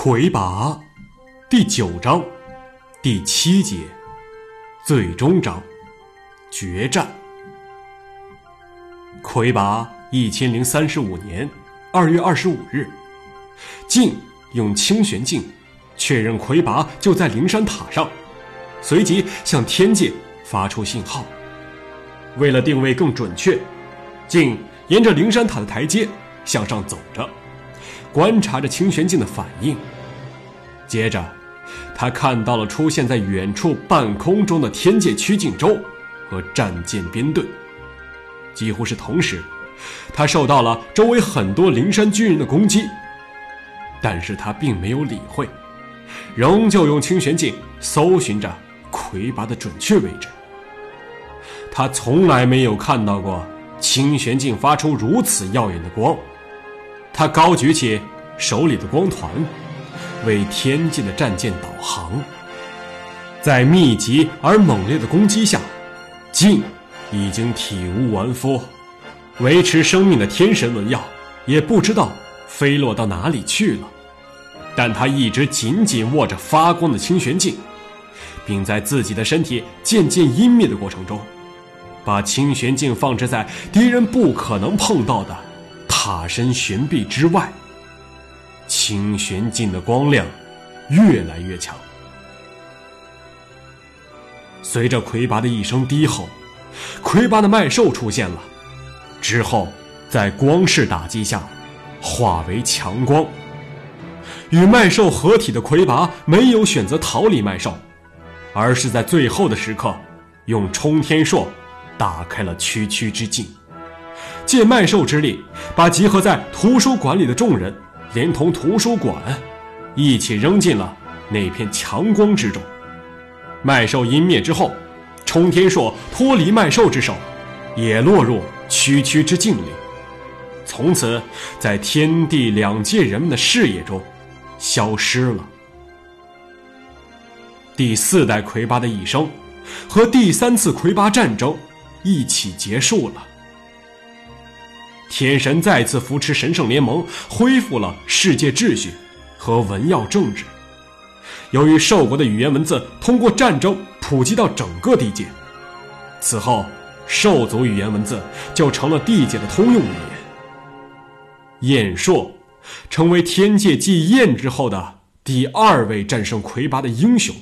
魁拔，第九章，第七节，最终章，决战。魁拔一千零三十五年二月二十五日，晋用清玄镜确认魁拔就在灵山塔上，随即向天界发出信号。为了定位更准确，晋沿着灵山塔的台阶向上走着。观察着清玄镜的反应，接着，他看到了出现在远处半空中的天界曲靖州和战舰编队。几乎是同时，他受到了周围很多灵山军人的攻击，但是他并没有理会，仍旧用清玄镜搜寻着魁拔的准确位置。他从来没有看到过清玄镜发出如此耀眼的光。他高举起手里的光团，为天际的战舰导航。在密集而猛烈的攻击下，晋已经体无完肤，维持生命的天神纹药也不知道飞落到哪里去了。但他一直紧紧握着发光的清玄镜，并在自己的身体渐渐湮灭的过程中，把清玄镜放置在敌人不可能碰到的。塔身悬臂之外，清玄镜的光亮越来越强。随着魁拔的一声低吼，魁拔的麦兽出现了，之后在光势打击下化为强光。与麦兽合体的魁拔没有选择逃离麦兽，而是在最后的时刻用冲天硕打开了区区之境。借麦兽之力，把集合在图书馆里的众人，连同图书馆，一起扔进了那片强光之中。麦兽湮灭之后，冲天硕脱离麦兽之手，也落入区区之境里，从此在天地两界人们的视野中消失了。第四代魁拔的一生，和第三次魁拔战争一起结束了。天神再次扶持神圣联盟，恢复了世界秩序和文耀政治。由于兽国的语言文字通过战争普及到整个地界，此后兽族语言文字就成了地界的通用语言。燕硕成为天界继燕之后的第二位战胜魁拔的英雄，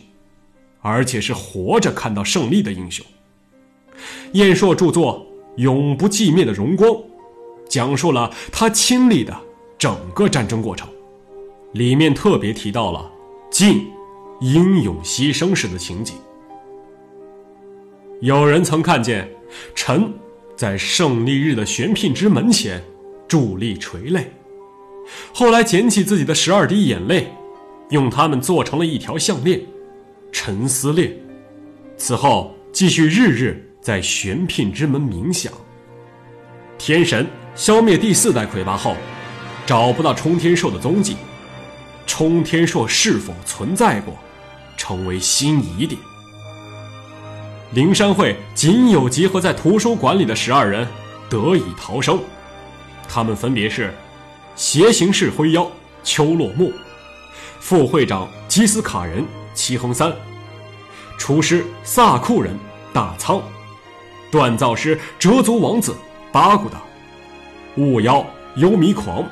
而且是活着看到胜利的英雄。燕硕著作《永不寂灭的荣光》。讲述了他亲历的整个战争过程，里面特别提到了晋英勇牺牲时的情景。有人曾看见臣在胜利日的玄牝之门前伫立垂泪，后来捡起自己的十二滴眼泪，用它们做成了一条项链——沉思链。此后继续日日在玄牝之门冥想。天神。消灭第四代魁拔后，找不到冲天硕的踪迹。冲天硕是否存在过，成为新疑点。灵山会仅有集合在图书馆里的十二人得以逃生，他们分别是：邪行式灰妖丘落木、副会长基斯卡人齐恒三、厨师萨库人大仓、锻造师折足王子巴古达。雾妖幽迷狂，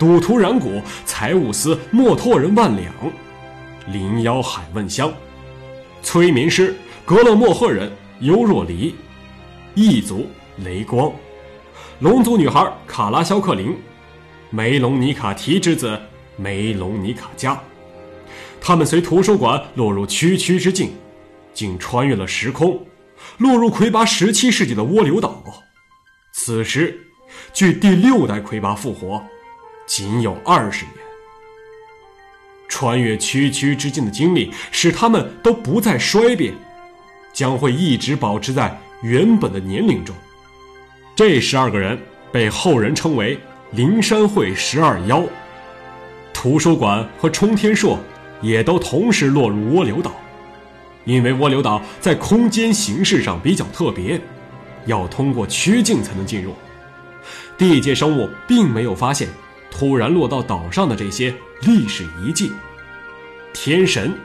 赌徒染谷财务司莫托人万两，灵妖海问香，催眠师格勒莫赫人尤若离，异族雷光，龙族女孩卡拉肖克林，梅隆尼卡提之子梅隆尼卡加，他们随图书馆落入区区之境，竟穿越了时空，落入魁拔十七世纪的涡流岛。此时。距第六代魁拔复活，仅有二十年。穿越区区之境的经历，使他们都不再衰变，将会一直保持在原本的年龄中。这十二个人被后人称为灵山会十二妖。图书馆和冲天硕也都同时落入涡流岛，因为涡流岛在空间形式上比较特别，要通过曲径才能进入。地界生物并没有发现突然落到岛上的这些历史遗迹，天神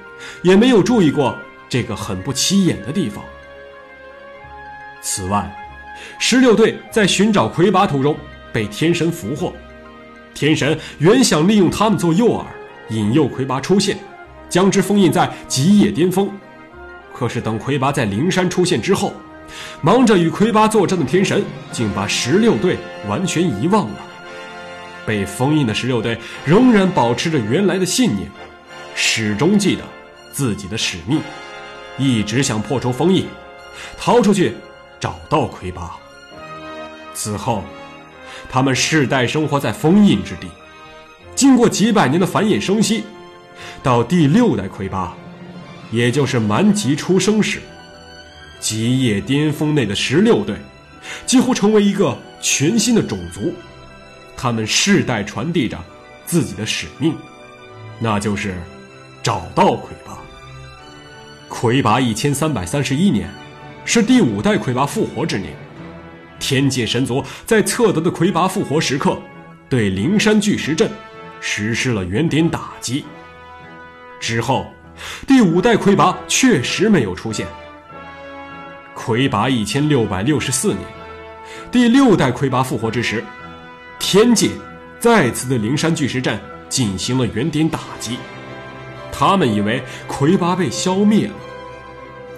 也没有注意过这个很不起眼的地方。此外，十六队在寻找魁拔途中被天神俘获，天神原想利用他们做诱饵，引诱魁拔出现，将之封印在极野巅峰。可是等魁拔在灵山出现之后，忙着与魁拔作战的天神竟把十六队完全遗忘了。被封印的十六队仍然保持着原来的信念，始终记得自己的使命，一直想破除封印，逃出去，找到魁拔。此后，他们世代生活在封印之地，经过几百年的繁衍生息，到第六代魁拔。也就是蛮吉出生时，极夜巅峰内的十六队，几乎成为一个全新的种族。他们世代传递着自己的使命，那就是找到魁拔。魁拔一千三百三十一年，是第五代魁拔复活之年。天界神族在测得的魁拔复活时刻，对灵山巨石阵实施了原点打击。之后。第五代魁拔确实没有出现。魁拔一千六百六十四年，第六代魁拔复活之时，天界再次对灵山巨石阵进行了原点打击。他们以为魁拔被消灭了，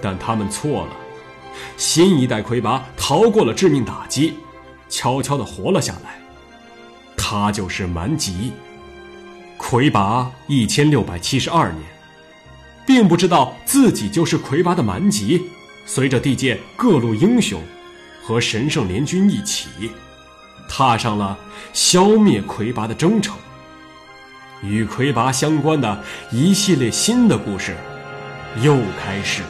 但他们错了。新一代魁拔逃过了致命打击，悄悄地活了下来。他就是蛮吉。魁拔一千六百七十二年。并不知道自己就是魁拔的蛮吉，随着地界各路英雄和神圣联军一起，踏上了消灭魁拔的征程。与魁拔相关的一系列新的故事又开始。